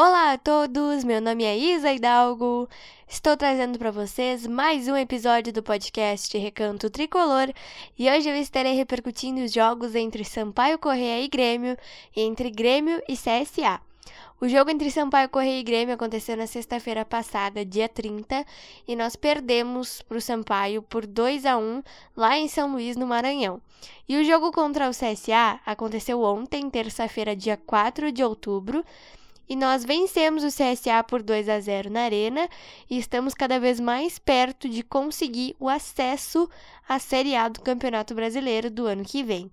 Olá a todos, meu nome é Isa Hidalgo. Estou trazendo para vocês mais um episódio do podcast Recanto Tricolor e hoje eu estarei repercutindo os jogos entre Sampaio Correia e Grêmio e entre Grêmio e CSA. O jogo entre Sampaio Correia e Grêmio aconteceu na sexta-feira passada, dia 30, e nós perdemos para o Sampaio por 2 a 1 lá em São Luís, no Maranhão. E o jogo contra o CSA aconteceu ontem, terça-feira, dia 4 de outubro, e nós vencemos o CSA por 2 a 0 na Arena e estamos cada vez mais perto de conseguir o acesso à Série A do Campeonato Brasileiro do ano que vem.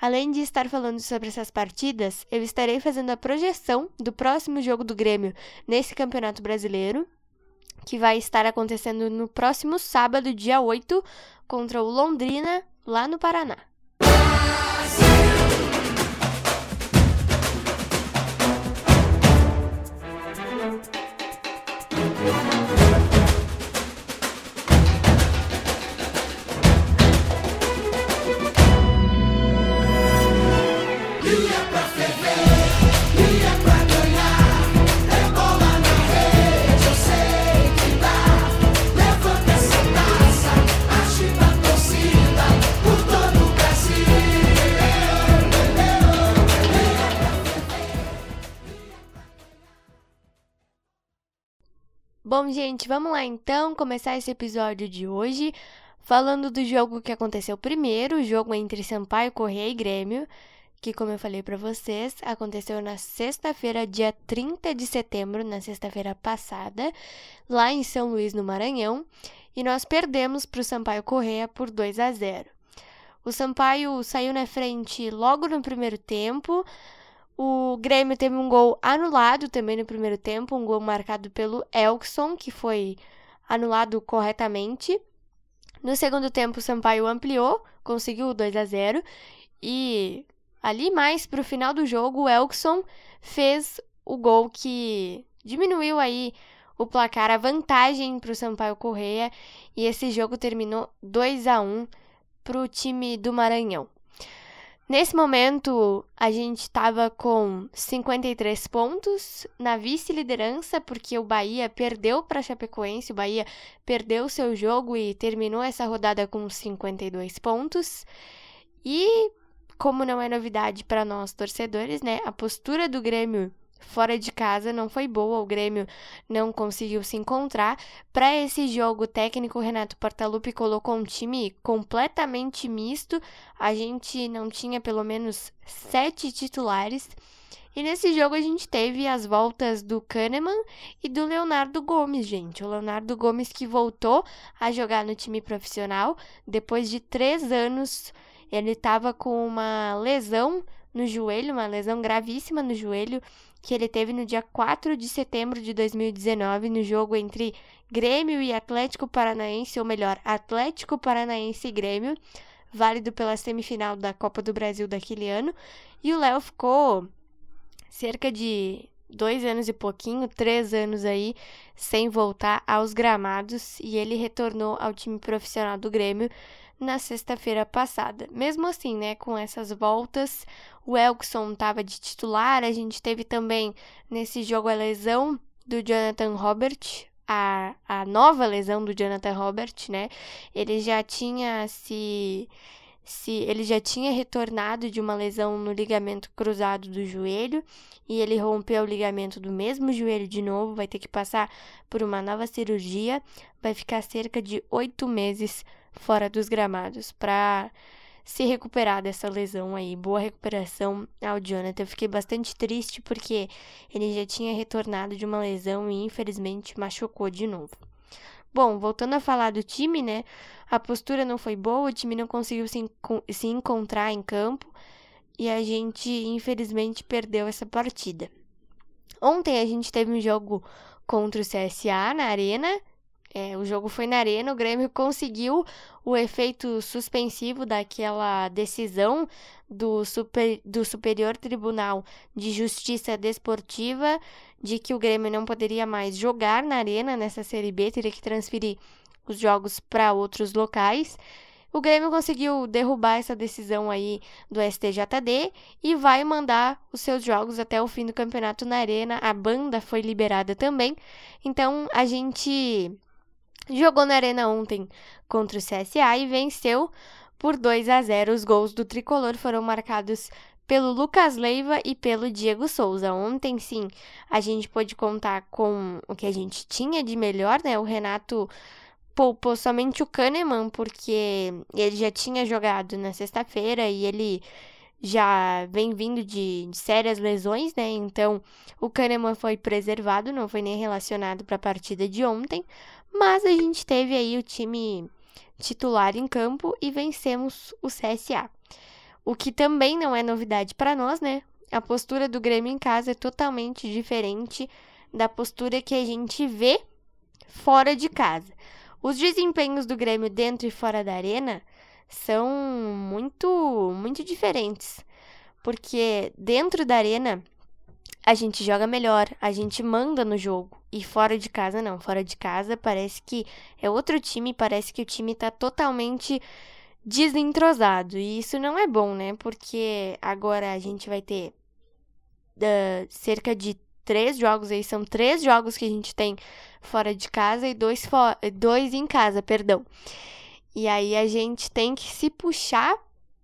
Além de estar falando sobre essas partidas, eu estarei fazendo a projeção do próximo jogo do Grêmio nesse Campeonato Brasileiro, que vai estar acontecendo no próximo sábado, dia 8, contra o Londrina, lá no Paraná. Bom, gente, vamos lá então começar esse episódio de hoje falando do jogo que aconteceu primeiro, o jogo entre Sampaio, Correia e Grêmio, que como eu falei para vocês, aconteceu na sexta-feira, dia 30 de setembro, na sexta-feira passada, lá em São Luís, no Maranhão, e nós perdemos para o Sampaio Correia por 2 a 0. O Sampaio saiu na frente logo no primeiro tempo, o Grêmio teve um gol anulado também no primeiro tempo, um gol marcado pelo Elkson, que foi anulado corretamente. No segundo tempo, o Sampaio ampliou, conseguiu o 2 a 0 e ali mais para o final do jogo, o Elkson fez o gol que diminuiu aí o placar, a vantagem para o Sampaio Correia e esse jogo terminou 2 a 1 para o time do Maranhão. Nesse momento, a gente estava com 53 pontos na vice-liderança, porque o Bahia perdeu para Chapecoense, o Bahia perdeu seu jogo e terminou essa rodada com 52 pontos. E, como não é novidade para nós torcedores, né, a postura do Grêmio fora de casa não foi boa, o Grêmio não conseguiu se encontrar. Para esse jogo, o técnico Renato Portaluppi colocou um time completamente misto. A gente não tinha pelo menos sete titulares. E nesse jogo a gente teve as voltas do Kahneman e do Leonardo Gomes, gente. O Leonardo Gomes que voltou a jogar no time profissional depois de três anos. Ele estava com uma lesão no joelho, uma lesão gravíssima no joelho que ele teve no dia 4 de setembro de 2019 no jogo entre Grêmio e Atlético Paranaense, ou melhor, Atlético Paranaense e Grêmio, válido pela semifinal da Copa do Brasil daquele ano. E o Léo ficou cerca de dois anos e pouquinho, três anos aí, sem voltar aos gramados, e ele retornou ao time profissional do Grêmio na sexta-feira passada. Mesmo assim, né, com essas voltas, o Elkson estava de titular, a gente teve também nesse jogo a lesão do Jonathan Robert, a, a nova lesão do Jonathan Robert, né? Ele já tinha se se ele já tinha retornado de uma lesão no ligamento cruzado do joelho e ele rompeu o ligamento do mesmo joelho de novo, vai ter que passar por uma nova cirurgia, vai ficar cerca de oito meses fora dos gramados para se recuperar dessa lesão aí. Boa recuperação ao Jonathan. Eu fiquei bastante triste porque ele já tinha retornado de uma lesão e infelizmente machucou de novo. Bom, voltando a falar do time, né? A postura não foi boa, o time não conseguiu se, se encontrar em campo e a gente infelizmente perdeu essa partida. Ontem a gente teve um jogo contra o CSA na Arena é, o jogo foi na arena, o Grêmio conseguiu o efeito suspensivo daquela decisão do, super, do Superior Tribunal de Justiça Desportiva de que o Grêmio não poderia mais jogar na arena nessa Série B, teria que transferir os jogos para outros locais. O Grêmio conseguiu derrubar essa decisão aí do STJD e vai mandar os seus jogos até o fim do campeonato na Arena. A banda foi liberada também. Então a gente jogou na Arena ontem contra o CSA e venceu por 2 a 0. Os gols do tricolor foram marcados pelo Lucas Leiva e pelo Diego Souza. Ontem, sim, a gente pôde contar com o que a gente tinha de melhor, né? O Renato poupou somente o Kahneman, porque ele já tinha jogado na sexta-feira e ele já vem vindo de, sérias lesões, né? Então, o Kahneman foi preservado, não foi nem relacionado para a partida de ontem, mas a gente teve aí o time titular em campo e vencemos o CSA. O que também não é novidade para nós, né? A postura do Grêmio em casa é totalmente diferente da postura que a gente vê fora de casa. Os desempenhos do Grêmio dentro e fora da arena são muito muito diferentes. Porque dentro da arena a gente joga melhor, a gente manda no jogo. E fora de casa não, fora de casa parece que é outro time, parece que o time tá totalmente desentrosado. E isso não é bom, né? Porque agora a gente vai ter uh, cerca de três jogos aí, são três jogos que a gente tem fora de casa e dois, dois em casa, perdão. E aí a gente tem que se puxar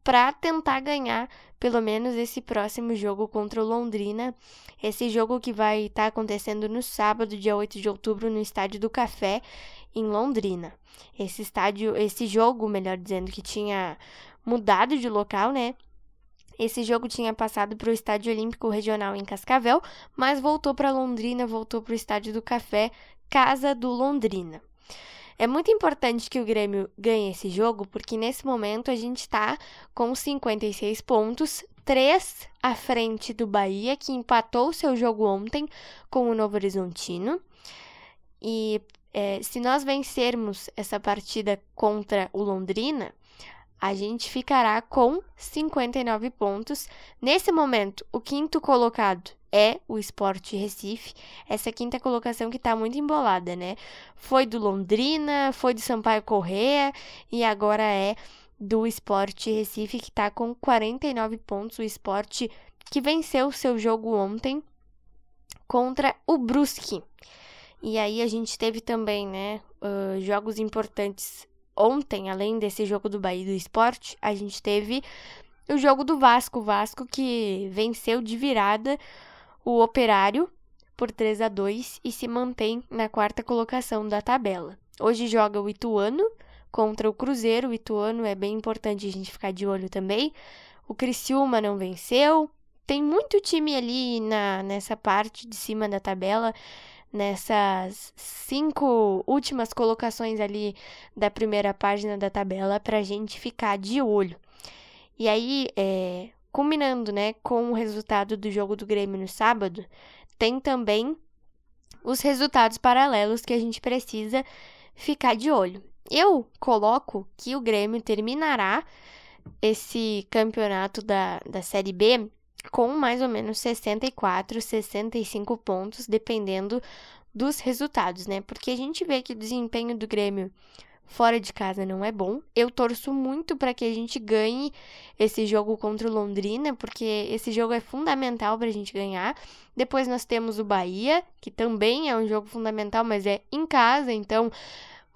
para tentar ganhar pelo menos esse próximo jogo contra o Londrina. Esse jogo que vai estar tá acontecendo no sábado, dia 8 de outubro, no Estádio do Café em Londrina. Esse estádio, esse jogo, melhor dizendo, que tinha mudado de local, né? Esse jogo tinha passado para o Estádio Olímpico Regional em Cascavel, mas voltou para Londrina, voltou para o Estádio do Café, casa do Londrina. É muito importante que o Grêmio ganhe esse jogo, porque nesse momento a gente está com 56 pontos, 3 à frente do Bahia, que empatou seu jogo ontem com o Novo Horizontino. E é, se nós vencermos essa partida contra o Londrina, a gente ficará com 59 pontos. Nesse momento, o quinto colocado é o Sport Recife. Essa quinta colocação que está muito embolada, né? Foi do Londrina, foi do Sampaio Correa e agora é do Sport Recife, que está com 49 pontos. O Sport que venceu seu jogo ontem contra o Brusque. E aí a gente teve também, né, uh, jogos importantes ontem, além desse jogo do Bahia do Esporte, a gente teve o jogo do Vasco, o Vasco que venceu de virada o Operário por 3 a 2 e se mantém na quarta colocação da tabela. Hoje joga o Ituano contra o Cruzeiro. O Ituano é bem importante a gente ficar de olho também. O Criciúma não venceu. Tem muito time ali na, nessa parte de cima da tabela nessas cinco últimas colocações ali da primeira página da tabela para a gente ficar de olho. E aí, é, combinando né, com o resultado do jogo do Grêmio no sábado, tem também os resultados paralelos que a gente precisa ficar de olho. Eu coloco que o Grêmio terminará esse campeonato da, da Série B com mais ou menos 64, 65 pontos, dependendo dos resultados, né? Porque a gente vê que o desempenho do Grêmio fora de casa não é bom. Eu torço muito para que a gente ganhe esse jogo contra o Londrina, porque esse jogo é fundamental para a gente ganhar. Depois nós temos o Bahia, que também é um jogo fundamental, mas é em casa, então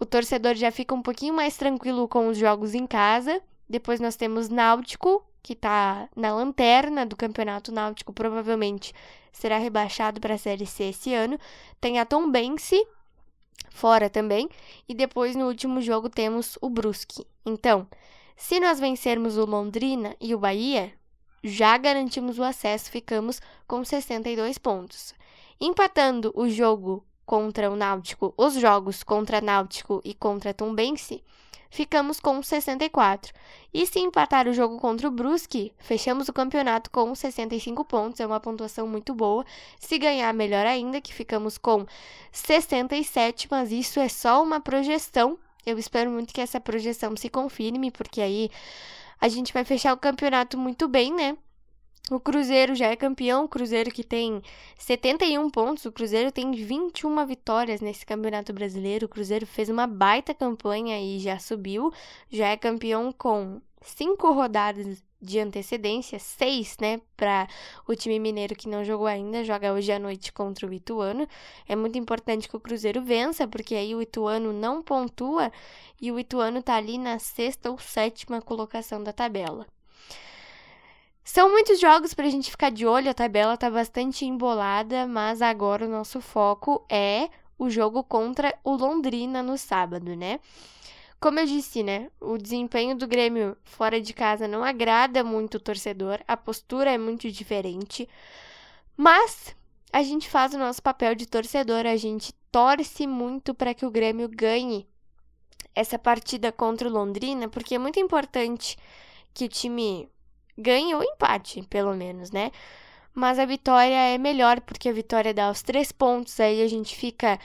o torcedor já fica um pouquinho mais tranquilo com os jogos em casa. Depois nós temos Náutico, que está na lanterna do Campeonato Náutico, provavelmente será rebaixado para a Série C esse ano. Tem a Tombense fora também, e depois no último jogo temos o Brusque. Então, se nós vencermos o Londrina e o Bahia, já garantimos o acesso, ficamos com 62 pontos. Empatando o jogo contra o Náutico, os jogos contra Náutico e contra Tombense, ficamos com 64. E se empatar o jogo contra o Brusque, fechamos o campeonato com 65 pontos, é uma pontuação muito boa. Se ganhar, melhor ainda, que ficamos com 67, mas isso é só uma projeção. Eu espero muito que essa projeção se confirme, porque aí a gente vai fechar o campeonato muito bem, né? O Cruzeiro já é campeão, o Cruzeiro que tem 71 pontos, o Cruzeiro tem 21 vitórias nesse Campeonato Brasileiro. O Cruzeiro fez uma baita campanha e já subiu, já é campeão com cinco rodadas de antecedência, seis, né, para o time mineiro que não jogou ainda, joga hoje à noite contra o Ituano. É muito importante que o Cruzeiro vença, porque aí o Ituano não pontua e o Ituano tá ali na sexta ou sétima colocação da tabela. São muitos jogos para a gente ficar de olho, a tabela tá bastante embolada, mas agora o nosso foco é o jogo contra o Londrina no sábado, né? Como eu disse, né? O desempenho do Grêmio fora de casa não agrada muito o torcedor, a postura é muito diferente. Mas a gente faz o nosso papel de torcedor, a gente torce muito para que o Grêmio ganhe essa partida contra o Londrina, porque é muito importante que o time ganhe ou empate, pelo menos, né? Mas a vitória é melhor, porque a vitória dá os três pontos, aí a gente fica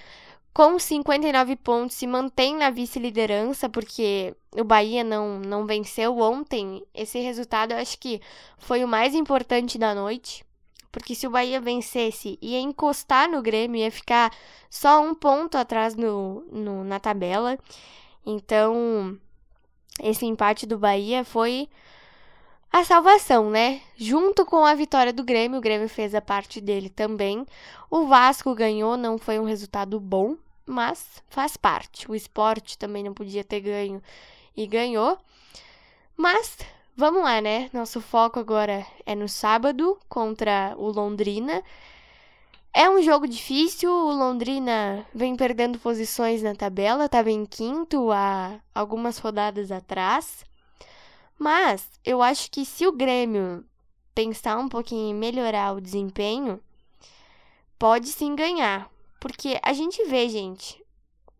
com 59 pontos, se mantém na vice-liderança, porque o Bahia não, não venceu ontem. Esse resultado eu acho que foi o mais importante da noite. Porque se o Bahia vencesse, ia encostar no Grêmio, ia ficar só um ponto atrás no, no, na tabela. Então, esse empate do Bahia foi a salvação, né? Junto com a vitória do Grêmio, o Grêmio fez a parte dele também. O Vasco ganhou, não foi um resultado bom, mas faz parte. O esporte também não podia ter ganho e ganhou. Mas vamos lá, né? Nosso foco agora é no sábado contra o Londrina. É um jogo difícil, o Londrina vem perdendo posições na tabela, estava em quinto há algumas rodadas atrás. Mas eu acho que se o Grêmio pensar um pouquinho em melhorar o desempenho, pode sim ganhar. Porque a gente vê, gente,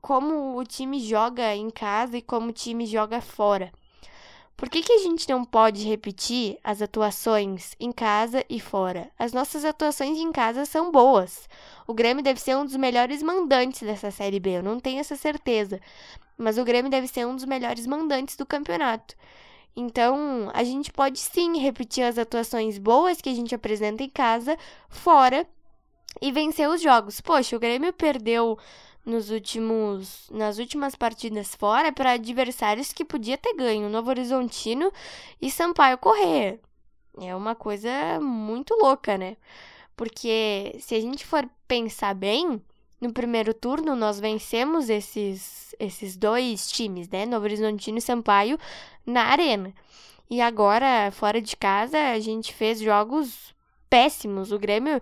como o time joga em casa e como o time joga fora. Por que, que a gente não pode repetir as atuações em casa e fora? As nossas atuações em casa são boas. O Grêmio deve ser um dos melhores mandantes dessa Série B, eu não tenho essa certeza. Mas o Grêmio deve ser um dos melhores mandantes do campeonato. Então, a gente pode sim repetir as atuações boas que a gente apresenta em casa, fora e vencer os jogos. Poxa, o Grêmio perdeu nos últimos nas últimas partidas fora para adversários que podia ter ganho, Novo Horizontino e Sampaio Corrêa. É uma coisa muito louca, né? Porque se a gente for pensar bem, no primeiro turno nós vencemos esses esses dois times, né? Novo Horizontino e Sampaio na arena. E agora, fora de casa, a gente fez jogos péssimos. O Grêmio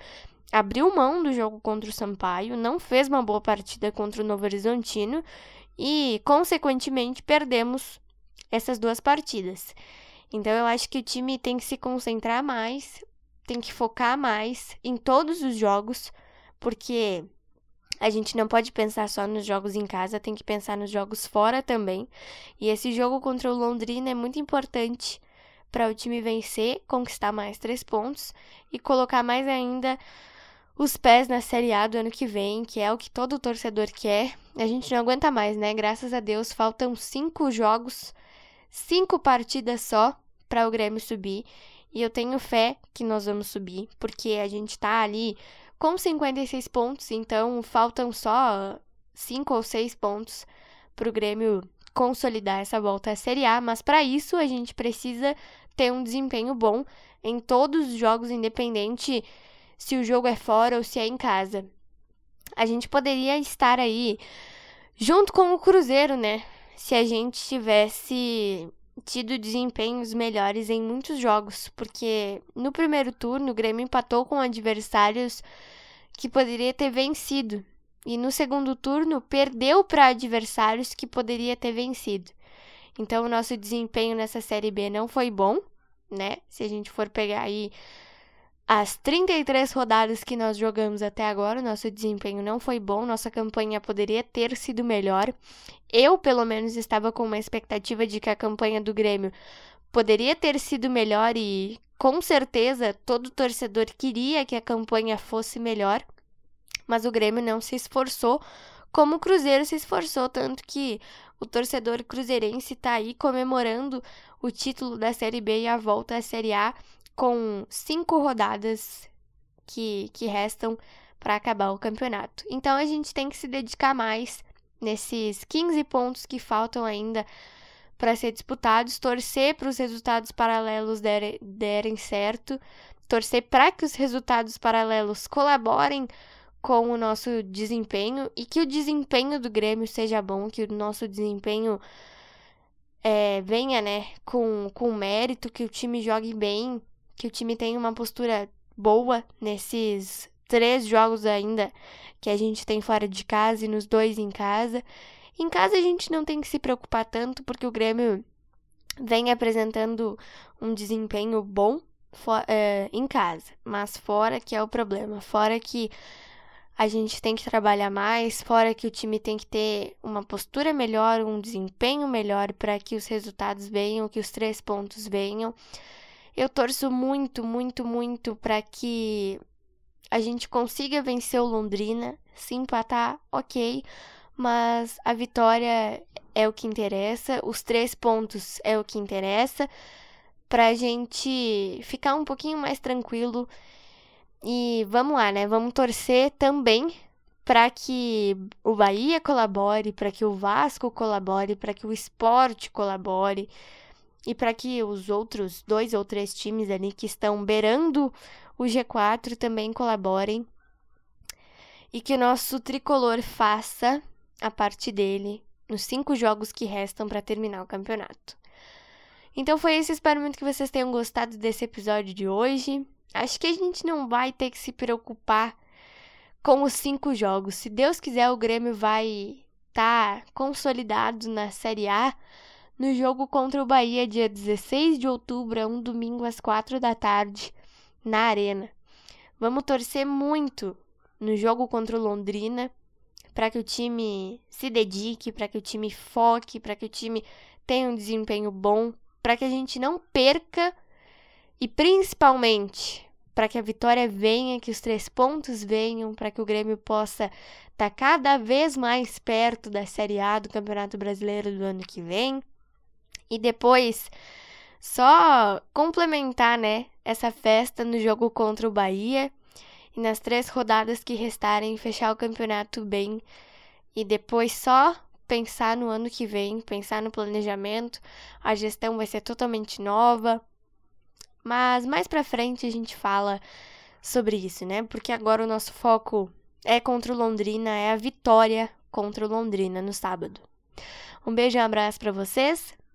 abriu mão do jogo contra o Sampaio, não fez uma boa partida contra o Novo Horizontino e, consequentemente, perdemos essas duas partidas. Então, eu acho que o time tem que se concentrar mais, tem que focar mais em todos os jogos, porque a gente não pode pensar só nos jogos em casa, tem que pensar nos jogos fora também. E esse jogo contra o Londrina é muito importante para o time vencer, conquistar mais três pontos e colocar mais ainda os pés na Série A do ano que vem, que é o que todo torcedor quer. A gente não aguenta mais, né? Graças a Deus, faltam cinco jogos, cinco partidas só para o Grêmio subir. E eu tenho fé que nós vamos subir, porque a gente tá ali com 56 pontos, então faltam só cinco ou seis pontos para o Grêmio consolidar essa volta à Série A, mas para isso a gente precisa ter um desempenho bom em todos os jogos, independente se o jogo é fora ou se é em casa. A gente poderia estar aí junto com o Cruzeiro, né? Se a gente tivesse tido desempenhos melhores em muitos jogos, porque no primeiro turno o Grêmio empatou com adversários que poderia ter vencido, e no segundo turno perdeu para adversários que poderia ter vencido. Então o nosso desempenho nessa série B não foi bom, né? Se a gente for pegar aí as 33 rodadas que nós jogamos até agora, nosso desempenho não foi bom, nossa campanha poderia ter sido melhor. Eu, pelo menos, estava com uma expectativa de que a campanha do Grêmio poderia ter sido melhor e com certeza todo torcedor queria que a campanha fosse melhor, mas o Grêmio não se esforçou como o Cruzeiro se esforçou, tanto que o torcedor cruzeirense está aí comemorando o título da Série B e a volta à Série A com cinco rodadas que, que restam para acabar o campeonato. Então a gente tem que se dedicar mais nesses 15 pontos que faltam ainda para ser disputados, torcer para os resultados paralelos derem, derem certo, torcer para que os resultados paralelos colaborem com o nosso desempenho e que o desempenho do Grêmio seja bom, que o nosso desempenho é, venha, né, com, com mérito, que o time jogue bem, que o time tenha uma postura boa nesses três jogos ainda que a gente tem fora de casa e nos dois em casa. Em casa a gente não tem que se preocupar tanto porque o Grêmio vem apresentando um desempenho bom é, em casa, mas fora que é o problema, fora que a gente tem que trabalhar mais, fora que o time tem que ter uma postura melhor, um desempenho melhor para que os resultados venham, que os três pontos venham. Eu torço muito, muito, muito para que a gente consiga vencer o Londrina. Se empatar, ok, mas a vitória é o que interessa, os três pontos é o que interessa, pra gente ficar um pouquinho mais tranquilo. E vamos lá, né? Vamos torcer também para que o Bahia colabore, para que o Vasco colabore, para que o esporte colabore e para que os outros dois ou três times ali que estão beirando o G4 também colaborem e que o nosso tricolor faça a parte dele nos cinco jogos que restam para terminar o campeonato. Então foi isso, espero muito que vocês tenham gostado desse episódio de hoje. Acho que a gente não vai ter que se preocupar com os cinco jogos. Se Deus quiser, o Grêmio vai estar tá consolidado na Série A no jogo contra o Bahia, dia 16 de outubro, é um domingo às quatro da tarde, na Arena. Vamos torcer muito no jogo contra o Londrina para que o time se dedique, para que o time foque, para que o time tenha um desempenho bom, para que a gente não perca e principalmente para que a vitória venha, que os três pontos venham, para que o Grêmio possa estar tá cada vez mais perto da Série A do Campeonato Brasileiro do ano que vem. E depois só complementar, né, essa festa no jogo contra o Bahia e nas três rodadas que restarem fechar o campeonato bem e depois só pensar no ano que vem, pensar no planejamento. A gestão vai ser totalmente nova. Mas mais para frente a gente fala sobre isso, né? Porque agora o nosso foco é contra o Londrina, é a vitória contra o Londrina no sábado. Um beijo e um abraço para vocês